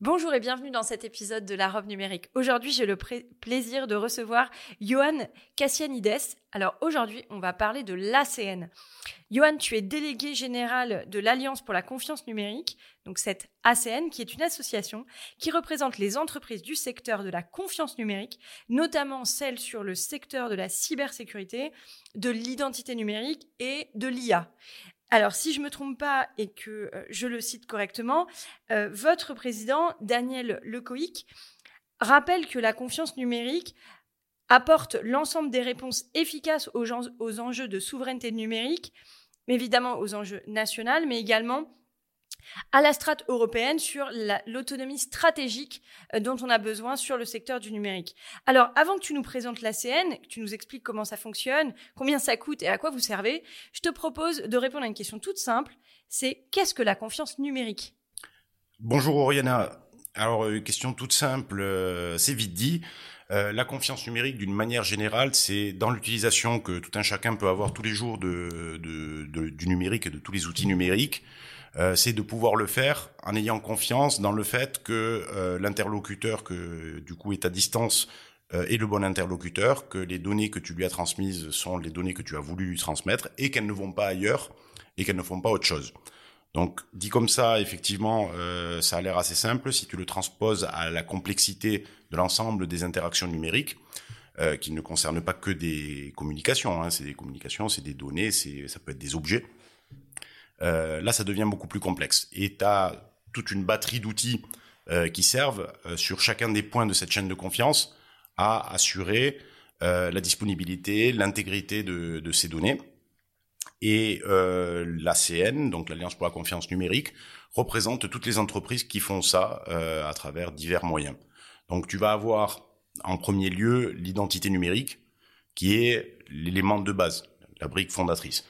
Bonjour et bienvenue dans cet épisode de La Robe Numérique. Aujourd'hui, j'ai le plaisir de recevoir Johan Cassianides. Alors aujourd'hui, on va parler de l'ACN. Johan, tu es délégué général de l'Alliance pour la confiance numérique, donc cette ACN qui est une association qui représente les entreprises du secteur de la confiance numérique, notamment celles sur le secteur de la cybersécurité, de l'identité numérique et de l'IA. Alors, si je ne me trompe pas et que euh, je le cite correctement, euh, votre président, Daniel Lecoïc, rappelle que la confiance numérique apporte l'ensemble des réponses efficaces aux, aux enjeux de souveraineté numérique, évidemment aux enjeux nationaux, mais également à la strate européenne sur l'autonomie stratégique euh, dont on a besoin sur le secteur du numérique. Alors, avant que tu nous présentes l'ACN, que tu nous expliques comment ça fonctionne, combien ça coûte et à quoi vous servez, je te propose de répondre à une question toute simple. C'est qu'est-ce que la confiance numérique? Bonjour Oriana. Alors, une question toute simple, euh, c'est vite dit. Euh, la confiance numérique, d'une manière générale, c'est dans l'utilisation que tout un chacun peut avoir tous les jours du numérique et de tous les outils numériques. Euh, c'est de pouvoir le faire en ayant confiance dans le fait que euh, l'interlocuteur que du coup est à distance euh, est le bon interlocuteur, que les données que tu lui as transmises sont les données que tu as voulu lui transmettre et qu'elles ne vont pas ailleurs et qu'elles ne font pas autre chose. Donc dit comme ça, effectivement, ça a l'air assez simple. Si tu le transposes à la complexité de l'ensemble des interactions numériques, qui ne concernent pas que des communications, hein, c'est des communications, c'est des données, c'est ça peut être des objets. Euh, là, ça devient beaucoup plus complexe. Et tu as toute une batterie d'outils euh, qui servent euh, sur chacun des points de cette chaîne de confiance à assurer la disponibilité, l'intégrité de, de, ces données. Et l'ACN, donc l'Alliance pour la confiance numérique, représente toutes les entreprises qui font ça à travers divers moyens. Donc tu vas avoir en premier lieu l'identité numérique, qui est l'élément de base, la brique fondatrice.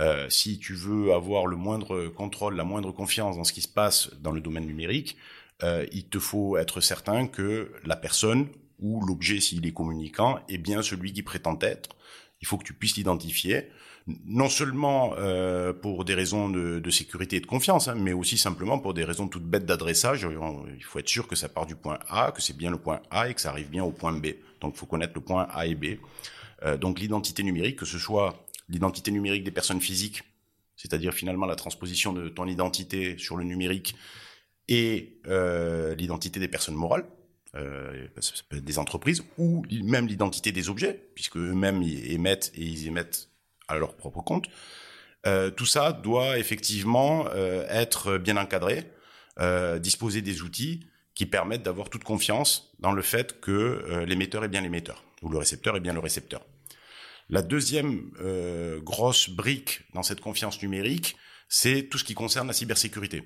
Euh, si tu veux avoir le moindre contrôle, la moindre confiance dans ce qui se passe dans le domaine numérique, euh, il te faut être certain que la personne ou l'objet, s'il est communicant, est bien celui qui prétend être. Il faut que tu puisses l'identifier, non seulement euh, pour des raisons de, sécurité et de confiance, hein, mais aussi simplement pour des raisons toutes bêtes d'adressage. Il faut être sûr que ça part du point A, que c'est bien le point A et que ça arrive bien au point B. Donc, il faut connaître le point A et B. donc, l'identité numérique, que ce soit l'identité numérique des personnes physiques, c'est-à-dire finalement la transposition de ton identité sur le numérique, et euh, l'identité des personnes morales, euh, des entreprises, ou même l'identité des objets, puisque eux-mêmes émettent et ils émettent à leur propre compte. Euh, tout ça doit effectivement être bien encadré, disposer des outils qui permettent d'avoir toute confiance dans le fait que l'émetteur est bien l'émetteur, ou le récepteur est bien le récepteur. La deuxième euh, grosse brique dans cette confiance numérique, c'est tout ce qui concerne la cybersécurité,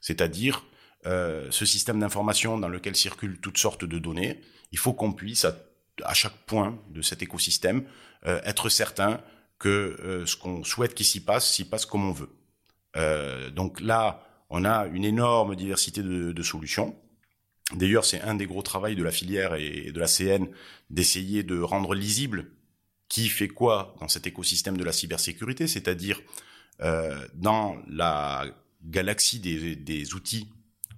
c'est-à-dire euh, ce système d'information dans lequel circulent toutes sortes de données. Il faut qu'on puisse, à, chaque point de cet écosystème, euh, être certain que ce qu'on souhaite qu'il s'y passe, s'y passe comme on veut. donc là, on a une énorme diversité de, de solutions. D'ailleurs, c'est un des gros travaux de la filière et de la CN d'essayer de rendre lisible qui fait quoi dans cet écosystème de la cybersécurité, c'est-à-dire euh, dans la galaxie des, des outils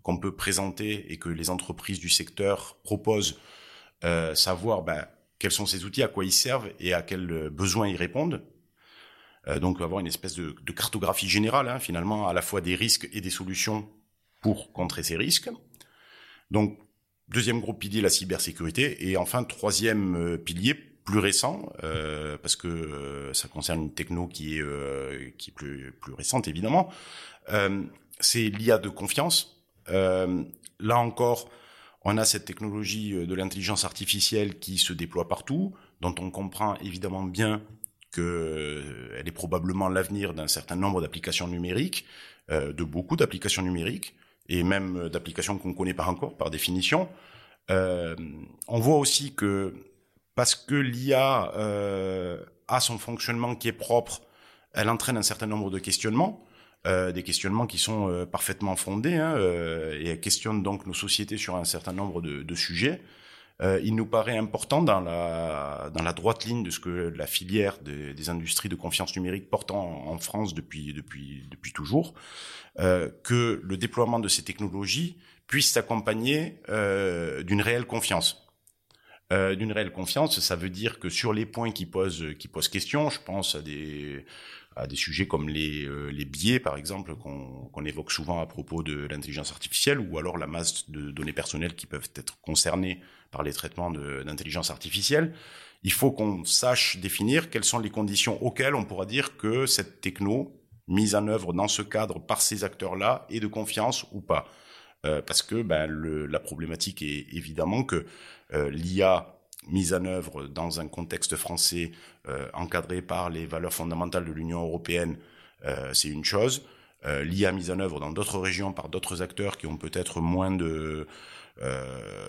qu'on peut présenter et que les entreprises du secteur proposent, euh, savoir ben, quels sont ces outils, à quoi ils servent et à quels besoins ils répondent. Euh, donc avoir une espèce de, de cartographie générale, hein, finalement, à la fois des risques et des solutions pour contrer ces risques. Donc, deuxième gros pilier, la cybersécurité. Et enfin, troisième euh, pilier, plus récent, euh, parce que euh, ça concerne une techno qui est, euh, qui est plus, plus récente évidemment, euh, c'est l'IA de confiance. là encore, on a cette technologie de l'intelligence artificielle qui se déploie partout, dont on comprend évidemment bien qu'elle est probablement l'avenir d'un certain nombre d'applications numériques, de beaucoup d'applications numériques, et même d'applications qu'on ne connaît pas encore par définition. Euh, on voit aussi que parce que l'IA a son fonctionnement qui est propre, elle entraîne un certain nombre de questionnements. Euh, des questionnements qui sont euh, parfaitement fondés hein, euh, et questionnent donc nos sociétés sur un certain nombre de, sujets. il nous paraît important dans la, dans la droite ligne de ce que la filière des, des industries de confiance numérique porte en, en France depuis, depuis, depuis toujours, que le déploiement de ces technologies puisse s'accompagner d'une réelle confiance. Euh, d'une réelle confiance, ça veut dire que sur les points qui posent qui posent question, je pense à des à des sujets comme les, euh, les biais, par exemple, qu'on évoque souvent à propos de l'intelligence artificielle, ou alors la masse de données personnelles qui peuvent être concernées par les traitements d'intelligence artificielle. Il faut qu'on sache définir quelles sont les conditions auxquelles on pourra dire que cette techno, mise en œuvre dans ce cadre par ces acteurs-là, est de confiance ou pas. Euh, parce que ben, le, la problématique est évidemment que euh, l'IA mise en œuvre dans un contexte français euh, encadré par les valeurs fondamentales de l'Union européenne, euh, c'est une chose. Euh, L'IA mise en œuvre dans d'autres régions par d'autres acteurs qui ont peut-être moins de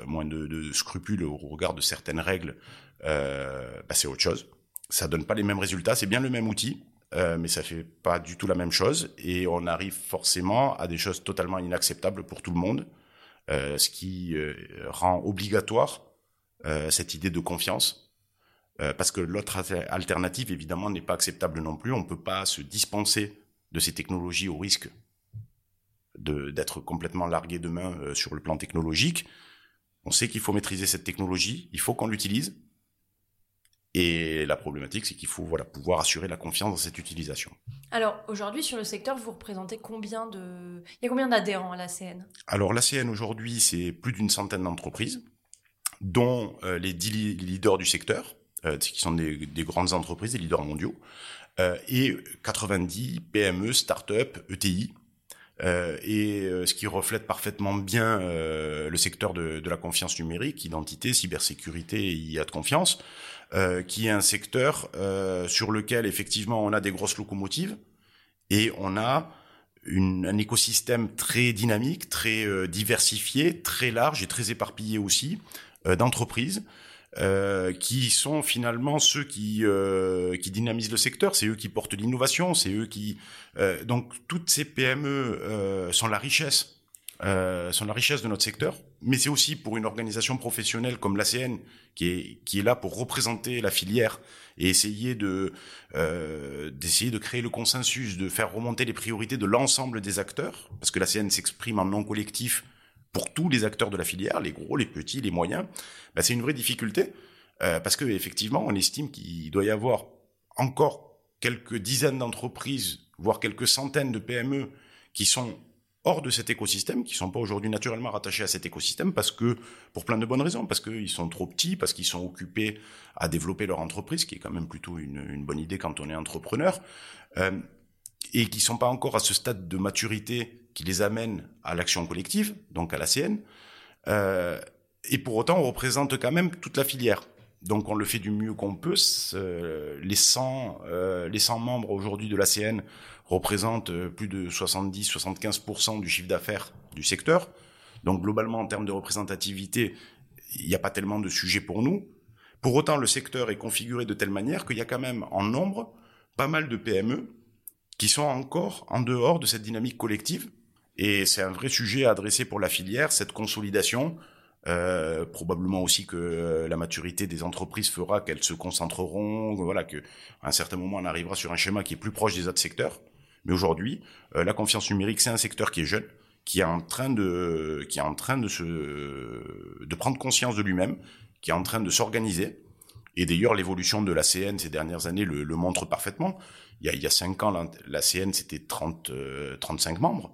moins de, de, scrupules au regard de certaines règles, bah, c'est autre chose. Ça donne pas les mêmes résultats. C'est bien le même outil, mais ça fait pas du tout la même chose. Et on arrive forcément à des choses totalement inacceptables pour tout le monde, ce qui rend obligatoire euh, cette idée de confiance, euh, parce que l'autre alternative, évidemment, n'est pas acceptable non plus. On ne peut pas se dispenser de ces technologies au risque d'être complètement largué demain euh, sur le plan technologique. On sait qu'il faut maîtriser cette technologie, il faut qu'on l'utilise. Et la problématique, c'est qu'il faut voilà, pouvoir assurer la confiance dans cette utilisation. Alors, aujourd'hui, sur le secteur, vous représentez combien de... Il y a combien d'adhérents à l'ACN Alors, l'ACN, aujourd'hui, c'est plus d'une centaine d'entreprises dont euh, les dix leaders du secteur, euh, qui sont des, des, grandes entreprises, des leaders mondiaux, euh, et 90 PME, start-up, ETI, euh, et ce qui reflète parfaitement bien euh, le secteur de, de, la confiance numérique, identité, cybersécurité et IA de confiance, euh, qui est un secteur sur lequel effectivement on a des grosses locomotives et on a une, un écosystème très dynamique, très diversifié, très large et très éparpillé aussi, euh, d'entreprises euh, qui sont finalement ceux qui euh, qui dynamisent le secteur, c'est eux qui portent l'innovation, c'est eux qui euh, donc toutes ces PME euh, sont la richesse euh, sont la richesse de notre secteur, mais c'est aussi pour une organisation professionnelle comme l'ACN qui est qui est là pour représenter la filière et essayer de d'essayer de créer le consensus, de faire remonter les priorités de l'ensemble des acteurs, parce que l'ACN s'exprime en nom collectif pour tous les acteurs de la filière, les gros, les petits, les moyens, bah, c'est une vraie difficulté euh, parce que effectivement, on estime qu'il doit y avoir encore quelques dizaines d'entreprises, voire quelques centaines de PME qui sont hors de cet écosystème, qui sont pas aujourd'hui naturellement rattachés à cet écosystème parce que, pour plein de bonnes raisons, parce qu'ils sont trop petits, parce qu'ils sont occupés à développer leur entreprise, qui est quand même plutôt une, une bonne idée quand on est entrepreneur, euh, et qui sont pas encore à ce stade de maturité qui les amène à l'action collective, donc à la CN. Euh, et pour autant, on représente quand même toute la filière. Donc on le fait du mieux qu'on peut. Euh, les 100 euh, les 100 membres aujourd'hui de l'ACN représentent euh, plus de 70-75% du chiffre d'affaires du secteur. Donc globalement, en termes de représentativité, il n'y a pas tellement de sujets pour nous. Pour autant, le secteur est configuré de telle manière qu'il y a quand même en nombre pas mal de PME qui sont encore en dehors de cette dynamique collective et c'est un vrai sujet à adresser pour la filière, cette consolidation. Euh, probablement aussi que euh, la maturité des entreprises fera qu'elles se concentreront, voilà, que à un certain moment on arrivera sur un schéma qui est plus proche des autres secteurs. Mais aujourd'hui, euh, la confiance numérique, c'est un secteur qui est jeune, qui est en train de, qui est en train de se, de prendre conscience de lui-même, qui est en train de s'organiser. Et d'ailleurs, l'évolution de la CN ces dernières années le, le montre parfaitement. Il y a, il y a cinq ans, la, la CN c'était 30, 35 membres.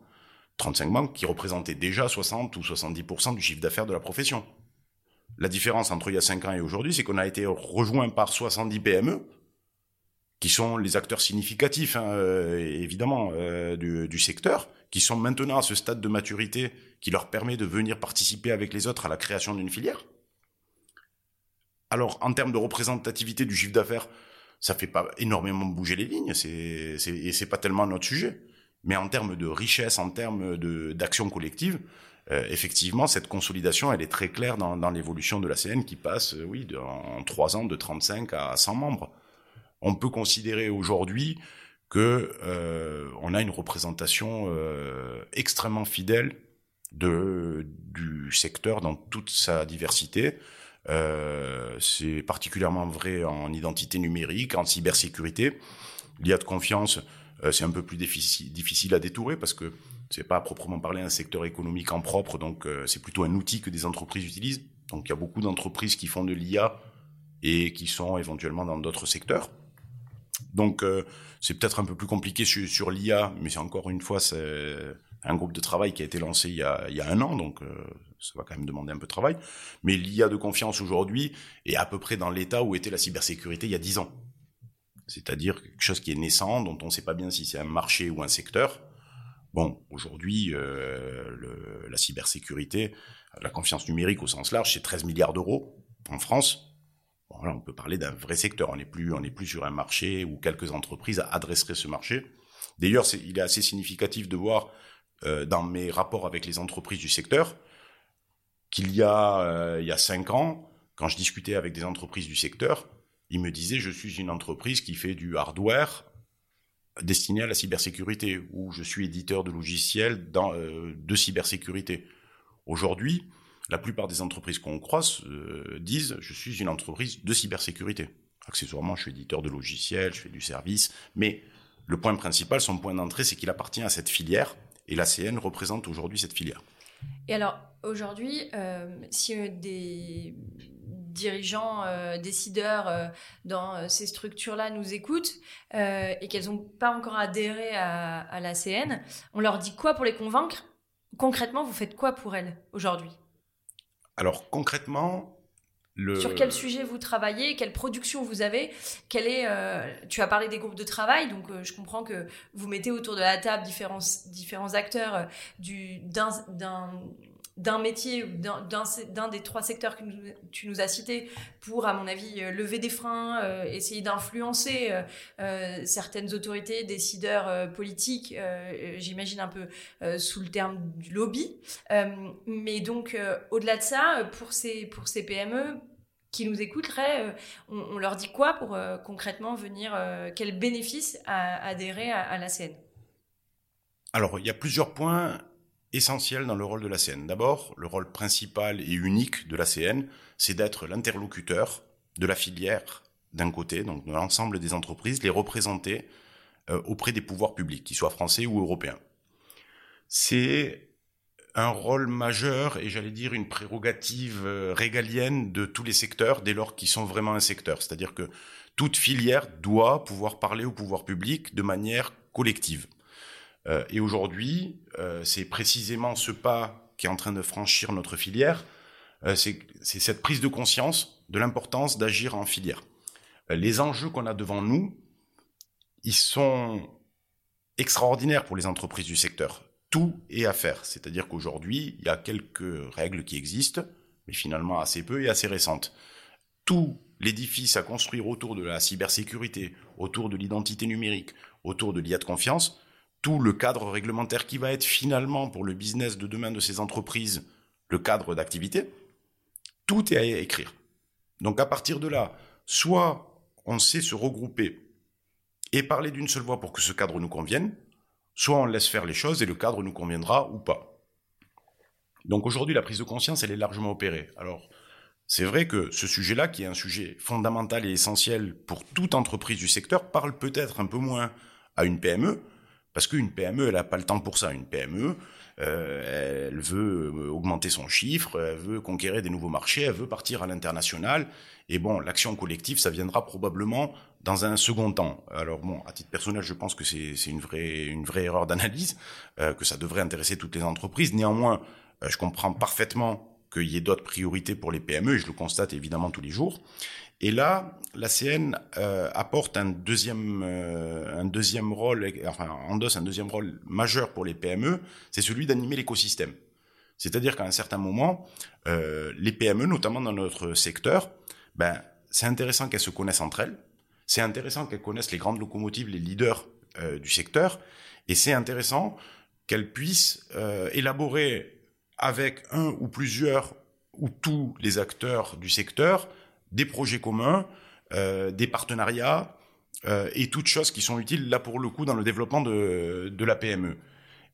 35 banques qui représentaient déjà 60 ou 70% du chiffre d'affaires de la profession. La différence entre il y a 5 ans et aujourd'hui, c'est qu'on a été rejoint par 70 PME, qui sont les acteurs significatifs, hein, euh, évidemment, euh, du, secteur, qui sont maintenant à ce stade de maturité qui leur permet de venir participer avec les autres à la création d'une filière. Alors, en termes de représentativité du chiffre d'affaires, ça fait pas énormément bouger les lignes, c'est, c'est, et c'est pas tellement notre sujet. Mais en termes de richesse, en termes d'action collective, euh, effectivement, cette consolidation, elle est très claire dans, l'évolution de la CN qui passe, euh, oui, en trois ans de 35 à 100 membres. On peut considérer aujourd'hui que euh, on a une représentation euh, extrêmement fidèle du secteur dans toute sa diversité. Euh, c'est particulièrement vrai en identité numérique, en cybersécurité. L'IA de confiance, c'est un peu plus difficile, difficile à détourer parce que c'est pas à proprement parler un secteur économique en propre, donc euh, c'est plutôt un outil que des entreprises utilisent. Donc il y a beaucoup d'entreprises qui font de l'IA et qui sont éventuellement dans d'autres secteurs. Donc euh, c'est peut-être un peu plus compliqué sur, sur l'IA, mais c'est encore une fois c'est un groupe de travail qui a été lancé il y a, il y a un an, donc euh, ça va quand même demander un peu de travail. Mais l'IA de confiance aujourd'hui est à peu près dans l'état où était la cybersécurité il y a dix ans. C'est-à-dire quelque chose qui est naissant, dont on ne sait pas bien si c'est un marché ou un secteur. Bon, aujourd'hui, euh, la cybersécurité, la confiance numérique au sens large, c'est 13 milliards d'euros en France. On peut parler d'un vrai secteur. On n'est plus, on n'est plus sur un marché où quelques entreprises adresseraient ce marché. D'ailleurs, il est assez significatif de voir euh, dans mes rapports avec les entreprises du secteur qu'il y a, euh, il y a cinq ans, quand je discutais avec des entreprises du secteur, ils me disaient je suis une entreprise qui fait du hardware destiné à la cybersécurité ou je suis éditeur de logiciels euh, de cybersécurité. Aujourd'hui, la plupart des entreprises qu'on croise euh, disent je suis une entreprise de cybersécurité. Accessoirement, je suis éditeur de logiciels, je fais du service, mais le point principal, son point d'entrée, c'est qu'il appartient à cette filière et l'ACN représente aujourd'hui cette filière. Et alors, aujourd'hui, euh, si euh, des dirigeants, euh, décideurs dans ces structures-là nous écoutent et qu'elles n'ont pas encore adhéré à, à l'ACN, on leur dit quoi pour les convaincre? Concrètement, vous faites quoi pour elles aujourd'hui? Alors concrètement, Sur quel sujet vous travaillez Quelle production vous avez est euh, Tu as parlé des groupes de travail, donc euh, je comprends que vous mettez autour de la table différents, différents acteurs euh, du, d'un, d'un, métier d'un, des trois secteurs que tu nous as cités pour, à mon avis, lever des freins, essayer d'influencer certaines autorités, décideurs politiques, j'imagine un peu sous le terme du lobby. Mais donc, au-delà de ça, pour ces, pour ces PME, qui nous écouteraient, euh, on, leur dit quoi pour euh, concrètement venir, euh, quel bénéfice à, adhérer à, à l'ACN Alors, il y a plusieurs points essentiels dans le rôle de l'ACN. D'abord, le rôle principal et unique de l'ACN, c'est d'être l'interlocuteur de la filière d'un côté, donc de l'ensemble des entreprises, les représenter auprès des pouvoirs publics, qu'ils soient français ou européens. C'est un rôle majeur et j'allais dire une prérogative euh, régalienne de tous les secteurs dès lors qu'ils sont vraiment un secteur. C'est-à-dire que toute filière doit pouvoir parler au pouvoir public de manière collective. Euh, et aujourd'hui, euh, c'est précisément ce pas qui est en train de franchir notre filière, euh, c'est cette prise de conscience de l'importance d'agir en filière. Euh, les enjeux qu'on a devant nous, ils sont extraordinaires pour les entreprises du secteur tout est à faire. C'est-à-dire qu'aujourd'hui, il y a quelques règles qui existent, mais finalement assez peu et assez récentes. Tout l'édifice à construire autour de la cybersécurité, autour de l'identité numérique, autour de l'IA de confiance, tout le cadre réglementaire qui va être finalement pour le business de demain de ces entreprises le cadre d'activité, tout est à écrire. Donc à partir de là, soit on sait se regrouper et parler d'une seule voix pour que ce cadre nous convienne, soit on laisse faire les choses et le cadre nous conviendra ou pas. Donc aujourd'hui, la prise de conscience, elle est largement opérée. Alors, c'est vrai que ce sujet-là, qui est un sujet fondamental et essentiel pour toute entreprise du secteur, parle peut-être un peu moins à une PME, parce qu'une PME, elle n'a pas le temps pour ça. Une PME, euh, elle veut augmenter son chiffre, elle veut conquérir des nouveaux marchés, elle veut partir à l'international. Et bon, l'action collective, ça viendra probablement dans un second temps. Alors bon, à titre personnel, je pense que c'est une vraie, une vraie erreur d'analyse, euh, que ça devrait intéresser toutes les entreprises. Néanmoins, euh, je comprends parfaitement qu'il y ait d'autres priorités pour les PME, et je le constate évidemment tous les jours. Et là, la CN euh, apporte un deuxième, euh, un deuxième rôle, enfin endosse un deuxième rôle majeur pour les PME, c'est celui d'animer l'écosystème. C'est-à-dire qu'à un certain moment, euh, les PME, notamment dans notre secteur, ben c'est intéressant qu'elles se connaissent entre elles, c'est intéressant qu'elles connaissent les grandes locomotives, les leaders euh, du secteur, et c'est intéressant qu'elles puissent euh, élaborer avec un ou plusieurs ou tous les acteurs du secteur des projets communs, euh, des partenariats euh, et toutes choses qui sont utiles là pour le coup dans le développement de, de la PME.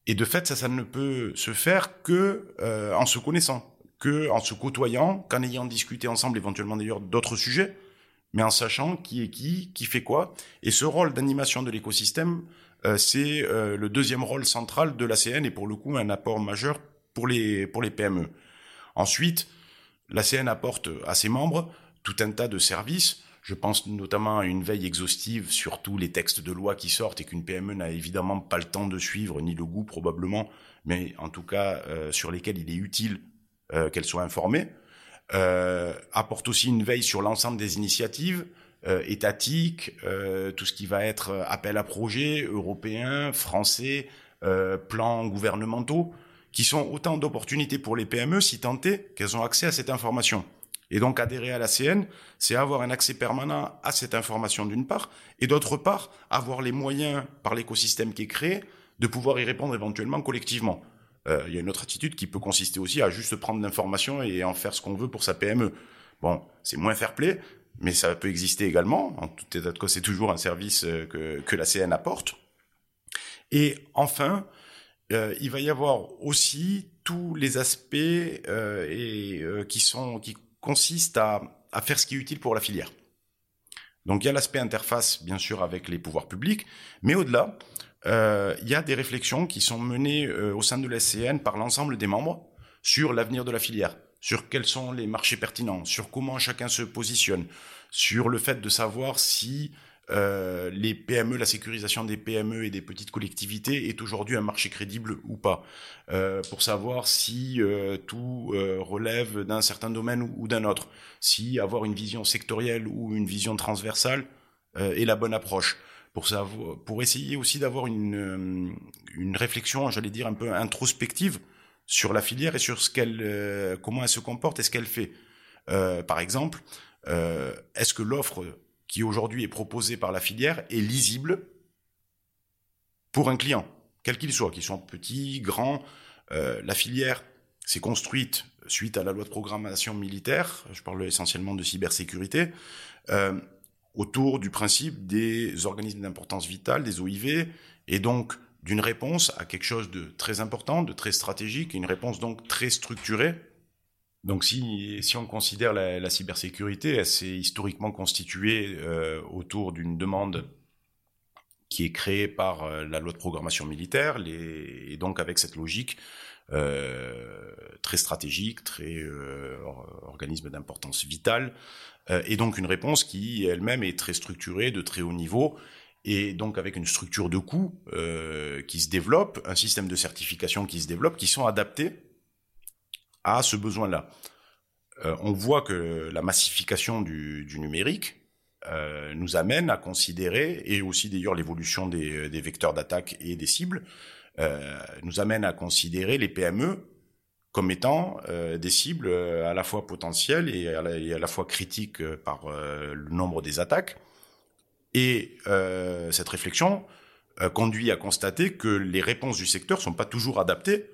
Et de fait, ça, ça ne peut se faire que euh, en se connaissant, que en se côtoyant, qu'en ayant discuté ensemble éventuellement d'ailleurs d'autres sujets, mais en sachant qui est qui, qui fait quoi. Et ce rôle d'animation de l'écosystème, euh, c'est euh, le deuxième rôle central de l'ACN et pour le coup un apport majeur pour les pour les PME. Ensuite, l'ACN apporte à ses membres tout un tas de services. Je pense notamment à une veille exhaustive sur tous les textes de loi qui sortent et qu'une PME n'a évidemment pas le temps de suivre, ni le goût probablement, mais en tout cas euh, sur lesquels il est utile euh, qu'elle soit informée. Euh, apporte aussi une veille sur l'ensemble des initiatives euh, étatiques, euh, tout ce qui va être appel à projets européens, français, plans gouvernementaux, qui sont autant d'opportunités pour les PME si tant est qu'elles ont accès à cette information. Et donc adhérer à la CN, c'est avoir un accès permanent à cette information d'une part, et d'autre part, avoir les moyens par l'écosystème qui est créé de pouvoir y répondre éventuellement collectivement. Euh, il y a une autre attitude qui peut consister aussi à juste prendre l'information et en faire ce qu'on veut pour sa PME. Bon, c'est moins fair play, mais ça peut exister également. En tout état de cause, c'est toujours un service euh, que, que la CN apporte. Et enfin, euh, il va y avoir aussi tous les aspects euh, et, euh, qui sont qui consistent à, à faire ce qui est utile pour la filière. Donc il y a l'aspect interface, bien sûr, avec les pouvoirs publics, mais au-delà, euh, il y a des réflexions qui sont menées euh, au sein de l'SCN par l'ensemble des membres sur l'avenir de la filière, sur quels sont les marchés pertinents, sur comment chacun se positionne, sur le fait de savoir si euh, les PME, la sécurisation des PME et des petites collectivités est aujourd'hui un marché crédible ou pas, euh, pour savoir si euh, tout euh, relève d'un certain domaine ou, d'un autre, si avoir une vision sectorielle ou une vision transversale euh, est la bonne approche. Pour savoir, pour essayer aussi d'avoir une, une réflexion, j'allais dire un peu introspective sur la filière et sur ce qu'elle, comment elle se comporte et ce qu'elle fait. Par exemple, est-ce que l'offre qui aujourd'hui est proposée par la filière est lisible pour un client, quel qu'il soit, qu'il soit petit, grand. Euh, la filière s'est construite suite à la loi de programmation militaire, je parle essentiellement de cybersécurité, euh, autour du principe des organismes d'importance vitale, des OIV, et donc d'une réponse à quelque chose de très important, de très stratégique, une réponse donc très structurée. Donc si, si on considère la, la cybersécurité, elle s'est historiquement constituée euh, autour d'une demande qui est créée par euh, la loi de programmation militaire, les, et donc avec cette logique euh, très stratégique, très euh, organisme d'importance vitale, euh, et donc une réponse qui elle-même est très structurée, de très haut niveau, et donc avec une structure de coûts qui se développe, un système de certification qui se développe, qui sont adaptés à ce besoin-là. Euh, on voit que la massification du, numérique euh, nous amène à considérer, et aussi d'ailleurs l'évolution des, vecteurs d'attaque et des cibles, euh, nous amène à considérer les PME comme étant des cibles à la fois potentielles et à la, et à la fois critiques par le nombre des attaques. Et cette réflexion conduit à constater que les réponses du secteur sont pas toujours adaptées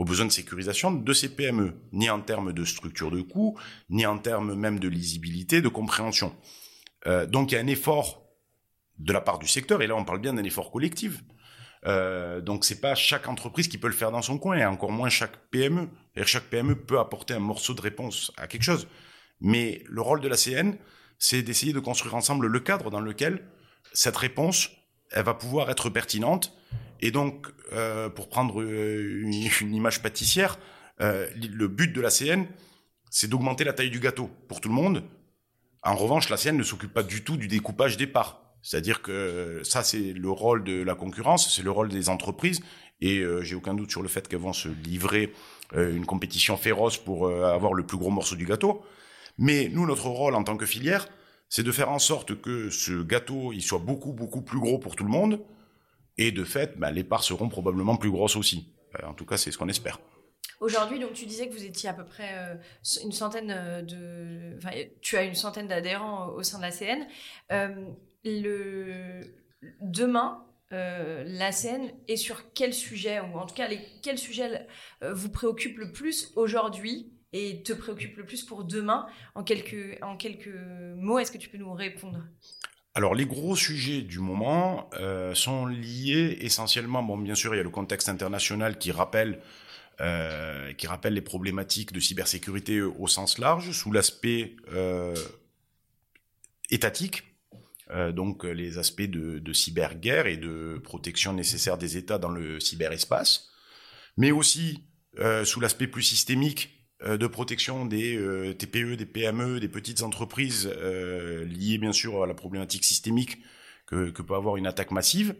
aux besoins de sécurisation de ces PME, ni en termes de structure de coûts, ni en termes même de lisibilité, de compréhension. Euh, donc il y a un effort de la part du secteur, et là on parle bien d'un effort collectif, euh, donc c'est pas chaque entreprise qui peut le faire dans son coin, et encore moins chaque PME. Chaque PME peut apporter un morceau de réponse à quelque chose. Mais le rôle de la CN, c'est d'essayer de construire ensemble le cadre dans lequel cette réponse, elle va pouvoir être pertinente. Et donc, euh, pour prendre euh, une, image pâtissière, euh, le but de la CN, c'est d'augmenter la taille du gâteau pour tout le monde. En revanche, la CN ne s'occupe pas du tout du découpage des parts. C'est-à-dire que ça, c'est le rôle de la concurrence, c'est le rôle des entreprises, et euh, j'ai aucun doute sur le fait qu'elles vont se livrer euh, une compétition féroce pour euh, avoir le plus gros morceau du gâteau. Mais nous, notre rôle en tant que filière, c'est de faire en sorte que ce gâteau, il soit beaucoup, beaucoup plus gros pour tout le monde, et de fait, bah, les parts seront probablement plus grosses aussi. Euh, en tout cas, c'est ce qu'on espère. Aujourd'hui, donc tu disais que vous étiez à peu près euh, une centaine euh, de, tu as une centaine d'adhérents au sein de la CN. Demain, euh, l'ACN et sur quel sujet, ou en tout cas quel sujet vous préoccupe le plus aujourd'hui et te préoccupe le plus pour demain? En quelques mots, est-ce que tu peux nous répondre? Alors les gros sujets du moment euh, sont liés essentiellement, bien sûr il y a le contexte international qui rappelle euh, qui rappelle les problématiques de cybersécurité au sens large, sous l'aspect euh, étatique, donc les aspects de, de cyberguerre et de protection nécessaire des États dans le cyberespace, mais aussi sous l'aspect plus systémique de protection des euh, TPE, des PME, des petites entreprises euh, liées bien sûr à la problématique systémique que, que, peut avoir une attaque massive.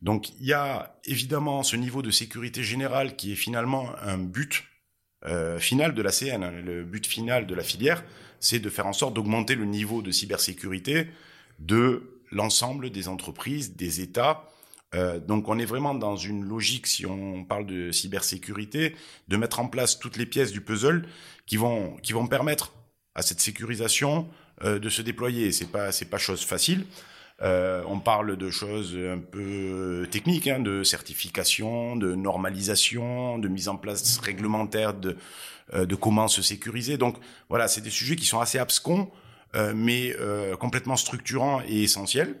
Donc il y a évidemment ce niveau de sécurité générale qui est finalement un but euh, final de la CN. Le but final de la filière, c'est de faire en sorte d'augmenter le niveau de cybersécurité de l'ensemble des entreprises, des États, euh, donc on est vraiment dans une logique, si on parle de cybersécurité, de mettre en place toutes les pièces du puzzle qui vont qui vont permettre à cette sécurisation euh, de se déployer. C'est pas c'est pas chose facile. Euh, on parle de choses un peu techniques, hein, de certification, de normalisation, de mise en place réglementaire de euh, de comment se sécuriser. Donc voilà, c'est des sujets qui sont assez abscons, euh, mais complètement structurants et essentiels.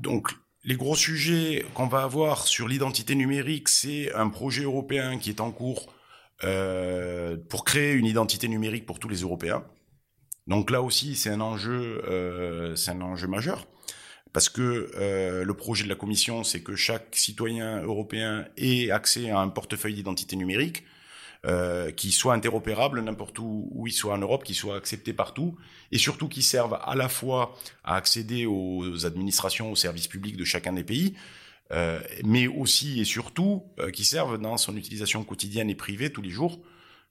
Donc, les gros sujets qu'on va avoir sur l'identité numérique, c'est un projet européen qui est en cours euh, pour créer une identité numérique pour tous les Européens. Donc là aussi, c'est un enjeu, euh, majeur parce que euh, le projet de la Commission, c'est que chaque citoyen européen ait accès à un portefeuille d'identité numérique euh, qui soit interopérable n'importe où où il soit en Europe, qui soit accepté partout, et surtout qui servent à la fois à accéder aux administrations, aux services publics de chacun des pays, euh, mais aussi et surtout euh, qui servent dans son utilisation quotidienne et privée tous les jours.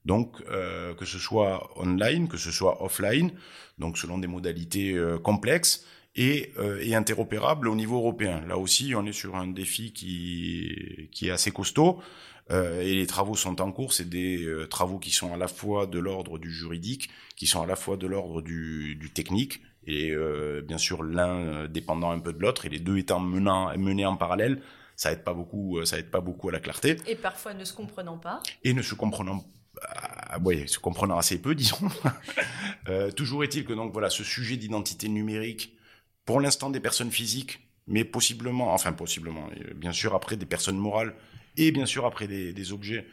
Donc euh, que ce soit online, que ce soit offline, donc selon des modalités euh, complexes et, euh, et interopérables au niveau européen. Là aussi, on est sur un défi qui, qui est assez costaud. Euh, et les travaux sont en cours. C'est des euh, travaux qui sont à la fois de l'ordre du juridique, qui sont à la fois de l'ordre du, du, technique, et euh, bien sûr l'un dépendant un peu de l'autre, et les deux étant menant, menés en parallèle. Ça aide pas beaucoup, ça aide pas beaucoup à la clarté. Et parfois ne se comprenant pas. Et ne se comprenant ah, oui, se comprenant assez peu, disons. toujours est-il que donc voilà, ce sujet d'identité numérique, pour l'instant des personnes physiques, mais possiblement, enfin possiblement, bien sûr après des personnes morales et bien sûr après des, des objets,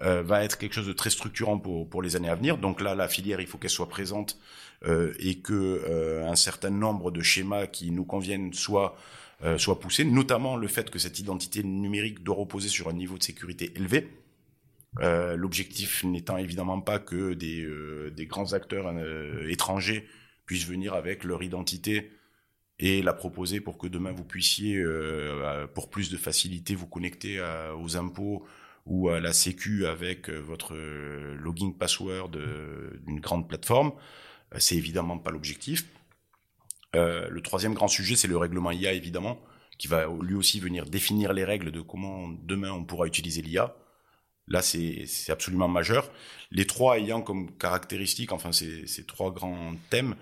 euh, va être quelque chose de très structurant pour, pour les années à venir. Donc là, la filière, il faut qu'elle soit présente euh, et que euh, un certain nombre de schémas qui nous conviennent soient euh, soient poussés, notamment le fait que cette identité numérique doit reposer sur un niveau de sécurité élevé. Euh, L'objectif n'étant évidemment pas que des, euh, des grands acteurs étrangers puissent venir avec leur identité et la proposer pour que demain vous puissiez, euh, pour plus de facilité, vous connecter à, aux impôts ou à la Sécu avec euh, votre login password d'une grande plateforme. Euh, c'est évidemment pas l'objectif. Euh, le troisième grand sujet, c'est le règlement IA, évidemment, qui va lui aussi venir définir les règles de comment demain on pourra utiliser l'IA. Là, c'est absolument majeur. Les trois ayant comme caractéristique, enfin ces, ces trois grands thèmes, euh,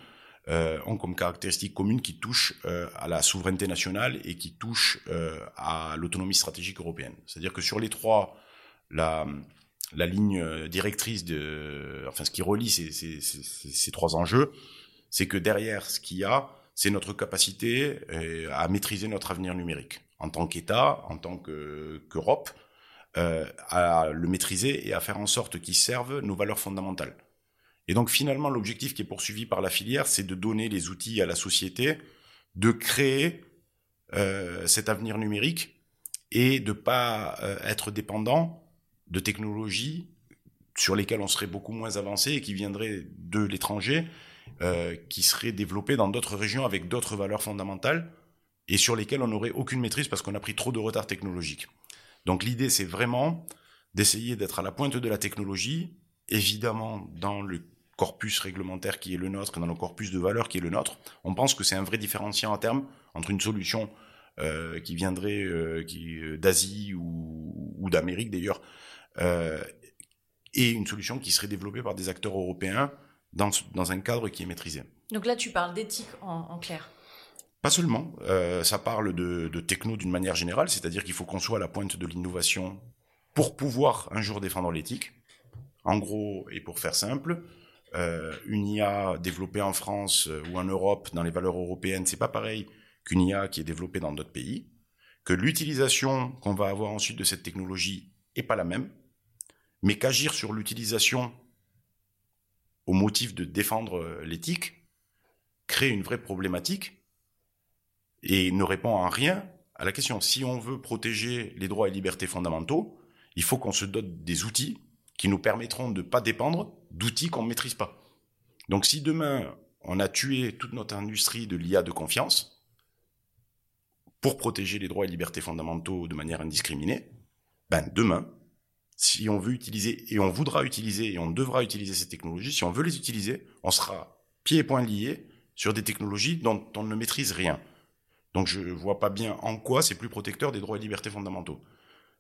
ont comme caractéristique commune qui touche euh, à la souveraineté nationale et qui touche euh, à l'autonomie stratégique européenne. C'est-à-dire que sur les trois, la, la ligne directrice de, enfin ce qui relie ces, ces, ces, trois enjeux, c'est que derrière ce qu'il y a, c'est notre capacité euh, à maîtriser notre avenir numérique en tant qu'État, en tant qu'Europe, euh, à le maîtriser et à faire en sorte qu'il serve nos valeurs fondamentales. Et donc finalement, l'objectif qui est poursuivi par la filière, c'est de donner les outils à la société de créer euh, cet avenir numérique et de pas euh, être dépendant de technologies sur lesquelles on serait beaucoup moins avancé et qui viendraient de l'étranger, euh, qui seraient développées dans d'autres régions avec d'autres valeurs fondamentales et sur lesquelles on n'aurait aucune maîtrise parce qu'on a pris trop de retard technologique. Donc l'idée, c'est vraiment d'essayer d'être à la pointe de la technologie, évidemment dans le corpus réglementaire qui est le nôtre, dans le corpus de valeurs qui est le nôtre. On pense que c'est un vrai différenciant à terme entre une solution euh, qui viendrait euh, qui, euh, d'Asie ou, ou d'Amérique d'ailleurs, et une solution qui serait développée par des acteurs européens dans, dans un cadre qui est maîtrisé. Donc là, tu parles d'éthique en, en clair. Pas seulement. Euh, ça parle de, de techno d'une manière générale, c'est-à-dire qu'il faut qu'on soit à la pointe de l'innovation pour pouvoir un jour défendre l'éthique. En gros, et pour faire simple, une IA développée en France euh, ou en Europe dans les valeurs européennes, c'est pas pareil qu'une IA qui est développée dans d'autres pays. Que l'utilisation qu'on va avoir ensuite de cette technologie est pas la même, mais qu'agir sur l'utilisation au motif de défendre euh, l'éthique crée une vraie problématique et ne répond en rien à la question. Si on veut protéger les droits et libertés fondamentaux, il faut qu'on se dote des outils qui nous permettront de ne pas dépendre d'outils qu'on ne maîtrise pas. Donc si demain on a tué toute notre industrie de l'IA de confiance pour protéger les droits et libertés fondamentaux de manière indiscriminée, ben demain, si on veut utiliser et on voudra utiliser et on devra utiliser ces technologies, si on veut les utiliser, on sera pieds et poings liés sur des technologies dont on ne maîtrise rien. Donc je vois pas bien en quoi c'est plus protecteur des droits et libertés fondamentaux.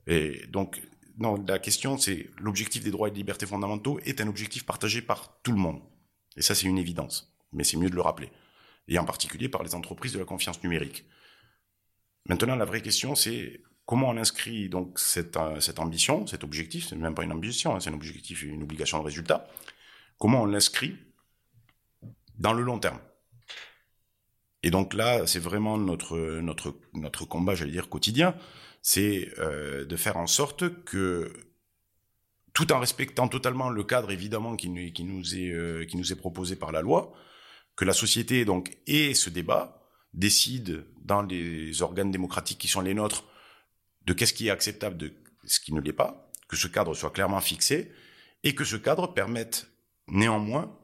Et donc non, la question c'est l'objectif des droits et libertés fondamentaux est un objectif partagé par tout le monde. Et ça c'est une évidence, mais c'est mieux de le rappeler. Et en particulier par les entreprises de la confiance numérique. Maintenant la vraie question c'est comment on inscrit donc cette, euh, cette ambition, cet objectif, c'est même pas une ambition, hein, c'est un objectif, une obligation de résultat. Comment on l'inscrit dans le long terme? Et donc là, c'est vraiment notre notre notre combat, j'allais dire quotidien, c'est euh, de faire en sorte que tout en respectant totalement le cadre évidemment qui, nous, qui nous est euh, qui nous est proposé par la loi, que la société donc ait ce débat, décide dans les organes démocratiques qui sont les nôtres de qu'est-ce qui est acceptable, de ce qui ne l'est pas, que ce cadre soit clairement fixé et que ce cadre permette néanmoins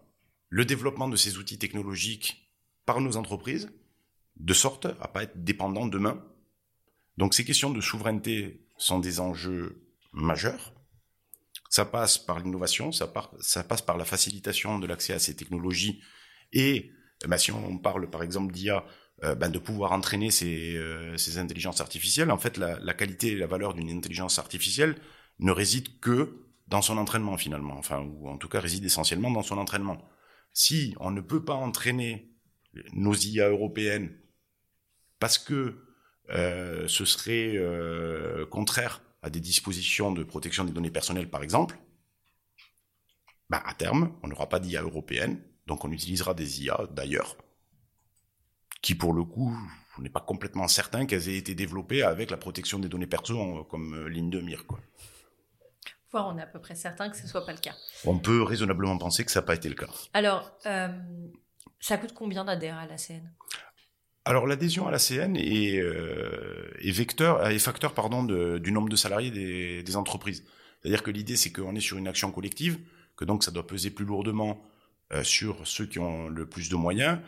le développement de ces outils technologiques par nos entreprises, de sorte à pas être dépendants demain. Donc ces questions de souveraineté sont des enjeux majeurs. Ça passe par l'innovation, ça, passe par la facilitation de l'accès à ces technologies et ben, si on parle par exemple d'IA, euh, ben, de pouvoir entraîner ces, euh, ces, intelligences artificielles. En fait, la, la qualité et la valeur d'une intelligence artificielle ne réside que dans son entraînement finalement, enfin, ou en tout cas réside essentiellement dans son entraînement. Si on ne peut pas entraîner nos IA européennes parce que ce serait euh, contraire à des dispositions de protection des données personnelles, par exemple, bah, à terme, on n'aura pas d'IA européenne, donc on utilisera des IA d'ailleurs, qui pour le coup, on n'est pas complètement certain qu'elles aient été développées avec la protection des données perso comme euh, ligne de mire. Quoi. on est à peu près certain que ce ne soit pas le cas. On peut raisonnablement penser que ça n'a pas été le cas. Alors, ça coûte combien d'adhérer à la CN alors l'adhésion à la CN est, euh, est vecteur, est facteur pardon de, du nombre de salariés des, des entreprises. C'est-à-dire que l'idée c'est qu'on est sur une action collective, que donc ça doit peser plus lourdement euh, sur ceux qui ont le plus de moyens.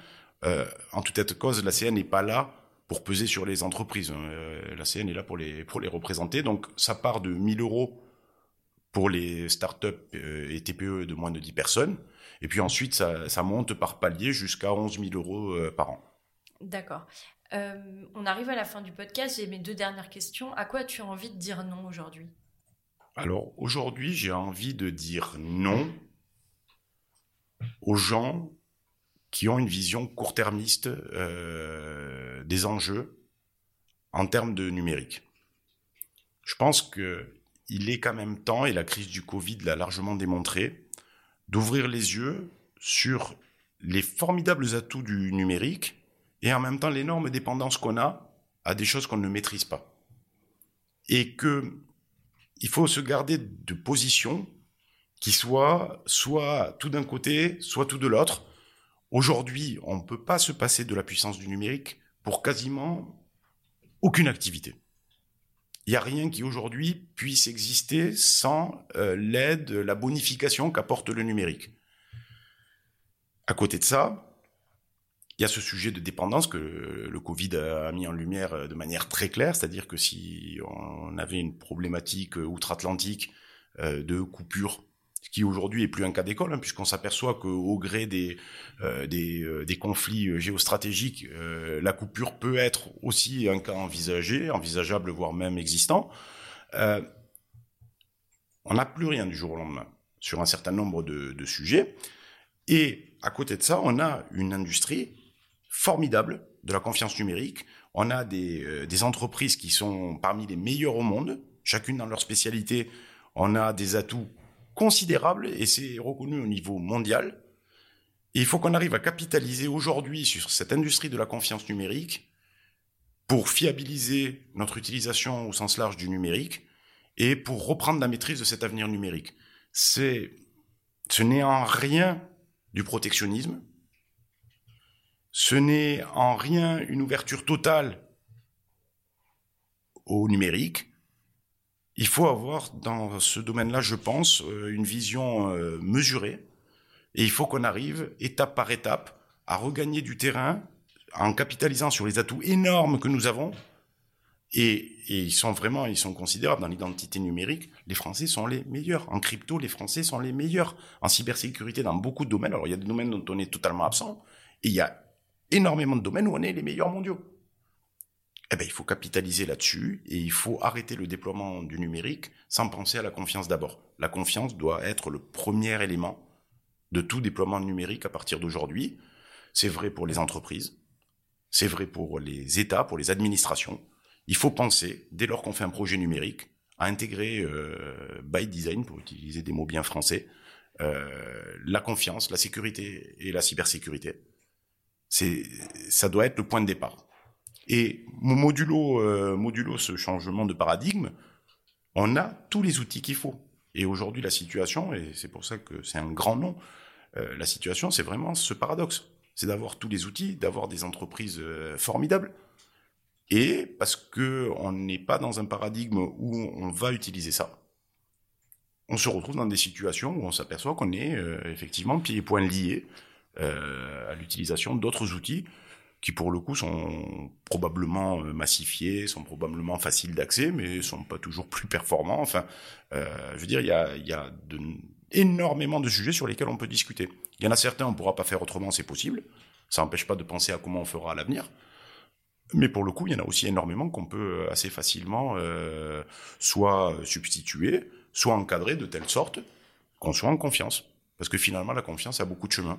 Euh, en toute état cause, la CN n'est pas là pour peser sur les entreprises. Euh, la CN est là pour les pour les représenter. Donc ça part de 1000 euros pour les startups euh, et TPE de moins de 10 personnes. Et puis ensuite, ça, ça monte par palier jusqu'à 11 000 euros euh, par an. D'accord. Euh, on arrive à la fin du podcast. J'ai mes deux dernières questions. À quoi as-tu envie de dire non aujourd'hui? Alors aujourd'hui, j'ai envie de dire non aux gens qui ont une vision court-termiste euh, des enjeux en termes de numérique. Je pense que il est quand même temps, et la crise du Covid l'a largement démontré, d'ouvrir les yeux sur les formidables atouts du numérique et en même temps l'énorme dépendance qu'on a à des choses qu'on ne maîtrise pas. Et que il faut se garder de positions qui soient soit tout d'un côté, soit tout de l'autre. Aujourd'hui, on ne peut pas se passer de la puissance du numérique pour quasiment aucune activité. Il n'y a rien qui aujourd'hui puisse exister sans euh, l'aide, la bonification qu'apporte le numérique. À côté de ça, il y a ce sujet de dépendance que le Covid a mis en lumière euh, de manière très claire, c'est-à-dire que si on avait une problématique euh, outre-Atlantique de coupure ce qui aujourd'hui est plus un cas d'école, hein, puisqu'on s'aperçoit qu'au gré des, euh, des, euh, conflits euh, géostratégiques, euh, la coupure peut être aussi un cas envisagé, envisageable, voire même existant. Euh, on n'a plus rien du jour au lendemain sur un certain nombre de, sujets. Et à côté de ça, on a une industrie formidable de la confiance numérique. On a des, euh, des entreprises qui sont parmi les meilleures au monde, chacune dans leur spécialité. On a des atouts considérables et c'est reconnu au niveau mondial. Et il faut qu'on arrive à capitaliser aujourd'hui sur cette industrie de la confiance numérique pour fiabiliser notre utilisation au sens large du numérique et pour reprendre la maîtrise de cet avenir numérique. C'est, ce n'est en rien du protectionnisme, ce n'est en rien une ouverture totale au numérique. Il faut avoir dans ce domaine-là, je pense, euh, une vision euh, mesurée, et il faut qu'on arrive, étape par étape, à regagner du terrain en capitalisant sur les atouts énormes que nous avons, et, ils sont vraiment, ils sont considérables dans l'identité numérique. Les Français sont les meilleurs. En crypto, les Français sont les meilleurs. En cybersécurité, dans beaucoup de domaines. Alors, il y a des domaines dont on est totalement absent. Il y a énormément de domaines où on est les meilleurs mondiaux. Eh ben, il faut capitaliser là-dessus et il faut arrêter le déploiement du numérique sans penser à la confiance d'abord. La confiance doit être le premier élément de tout déploiement numérique à partir d'aujourd'hui. C'est vrai pour les entreprises, c'est vrai pour les États, pour les administrations. Il faut penser, dès lors qu'on fait un projet numérique, à intégrer euh, by design, pour utiliser des mots bien français, euh, la confiance, la sécurité et la cybersécurité. C'est, ça doit être le point de départ. Et modulo, euh, modulo ce changement de paradigme, on a tous les outils qu'il faut. Et aujourd'hui, la situation, et c'est pour ça que c'est un grand nom, euh, la situation, c'est vraiment ce paradoxe. C'est d'avoir tous les outils, d'avoir des entreprises euh, formidables. Et parce que on n'est pas dans un paradigme où on va utiliser ça, on se retrouve dans des situations où on s'aperçoit qu'on est effectivement pieds et poings liés à l'utilisation d'autres outils qui pour le coup sont probablement massifiés, sont probablement faciles d'accès, mais sont pas toujours plus performants. Enfin, je veux dire, il y a, énormément de sujets sur lesquels on peut discuter. Il y en a certains, on pourra pas faire autrement, c'est possible. Ça n'empêche pas de penser à comment on fera à l'avenir. Mais pour le coup, il y en a aussi énormément qu'on peut euh, assez facilement euh, soit substituer, soit encadrer de telle sorte qu'on soit en confiance. Parce que finalement, la confiance a beaucoup de chemins.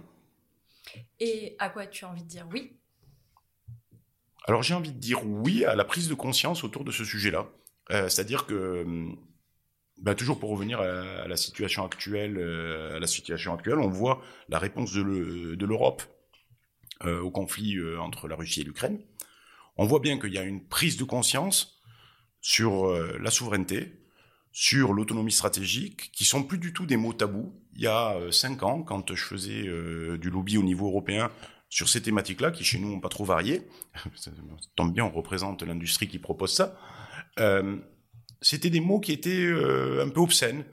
Et à quoi tu as envie de dire oui? Alors j'ai envie de dire oui à la prise de conscience autour de ce sujet-là. Euh, c'est-à-dire que hum, bah, toujours pour revenir à, la situation actuelle, euh, à la situation actuelle, on voit la réponse de l'Europe euh, au conflit entre la Russie et l'Ukraine. On voit bien qu'il y a une prise de conscience sur la souveraineté, sur l'autonomie stratégique, qui sont plus du tout des mots tabous. Il y a cinq ans, quand je faisais du lobby au niveau européen sur ces thématiques-là, qui chez nous n'ont pas trop varié, ça tombe bien, on représente l'industrie qui propose ça c'était des mots qui étaient euh, un peu obscènes.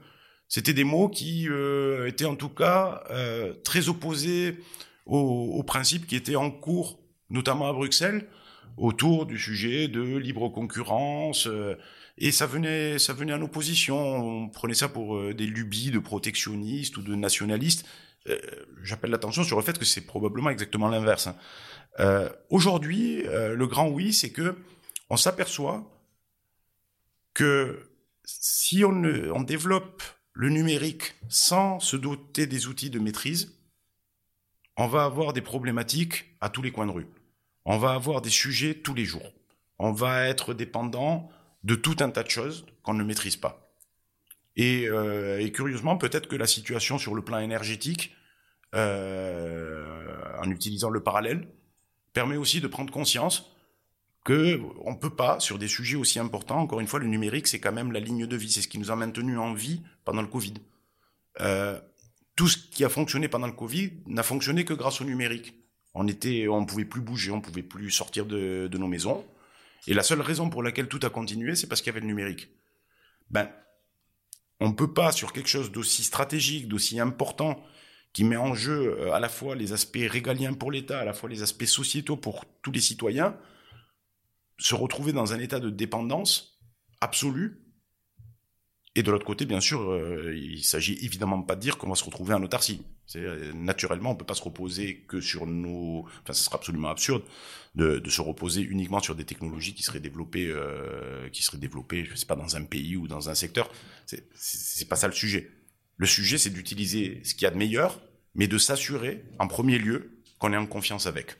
C'était des mots qui euh, étaient en tout cas euh, très opposés aux, principes qui étaient en cours, notamment à Bruxelles, autour du sujet de libre concurrence. Et ça venait, ça venait en opposition. On prenait ça pour des lubies de protectionnistes ou de nationalistes. J'appelle l'attention sur le fait que c'est probablement exactement l'inverse. Hein. Aujourd'hui, le grand oui, c'est que on s'aperçoit que si on, on développe le numérique sans se doter des outils de maîtrise, on va avoir des problématiques à tous les coins de rue. On va avoir des sujets tous les jours. On va être dépendant de tout un tas de choses qu'on ne maîtrise pas. Et, euh, curieusement, peut-être que la situation sur le plan énergétique, euh, en utilisant le parallèle, permet aussi de prendre conscience que on peut pas sur des sujets aussi importants. Encore une fois, le numérique, c'est quand même la ligne de vie, c'est ce qui nous a maintenu en vie pendant le Covid. Euh, tout ce qui a fonctionné pendant le Covid n'a fonctionné que grâce au numérique. On était, on pouvait plus bouger, on pouvait plus sortir de nos maisons. Et la seule raison pour laquelle tout a continué, c'est parce qu'il y avait le numérique. Ben, on peut pas sur quelque chose d'aussi stratégique, d'aussi important, qui met en jeu euh, à la fois les aspects régaliens pour l'État, à la fois les aspects sociétaux pour tous les citoyens, se retrouver dans un état de dépendance absolue. Et de l'autre côté, bien sûr, euh, il s'agit évidemment pas de dire qu'on va se retrouver en autarcie. C'est euh, naturellement, on peut pas se reposer que sur nos. Enfin, ce serait absolument absurde de, de, se reposer uniquement sur des technologies qui seraient développées, euh, qui seraient développées, je sais pas, dans un pays ou dans un secteur. C'est pas ça le sujet. Le sujet, c'est d'utiliser ce qu'il y a de meilleur, mais de s'assurer, en premier lieu, qu'on est en confiance avec.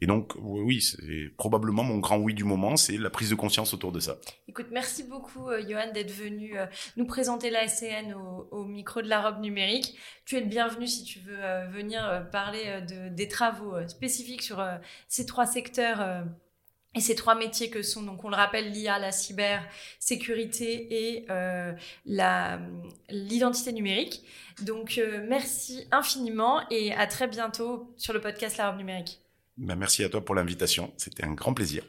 Et donc, oui, c'est probablement mon grand oui du moment, c'est la prise de conscience autour de ça. Écoute, merci beaucoup, euh, Johan, d'être venu euh, nous présenter la SCN au, micro de la robe numérique. Tu es le bienvenu si tu veux euh, venir parler de, des travaux spécifiques sur ces trois secteurs et ces trois métiers que sont, donc on le rappelle, l'IA, la cybersécurité et la l'identité numérique. Donc merci infiniment et à très bientôt sur le podcast La Robe Numérique. Ben, merci à toi pour l'invitation. C'était un grand plaisir.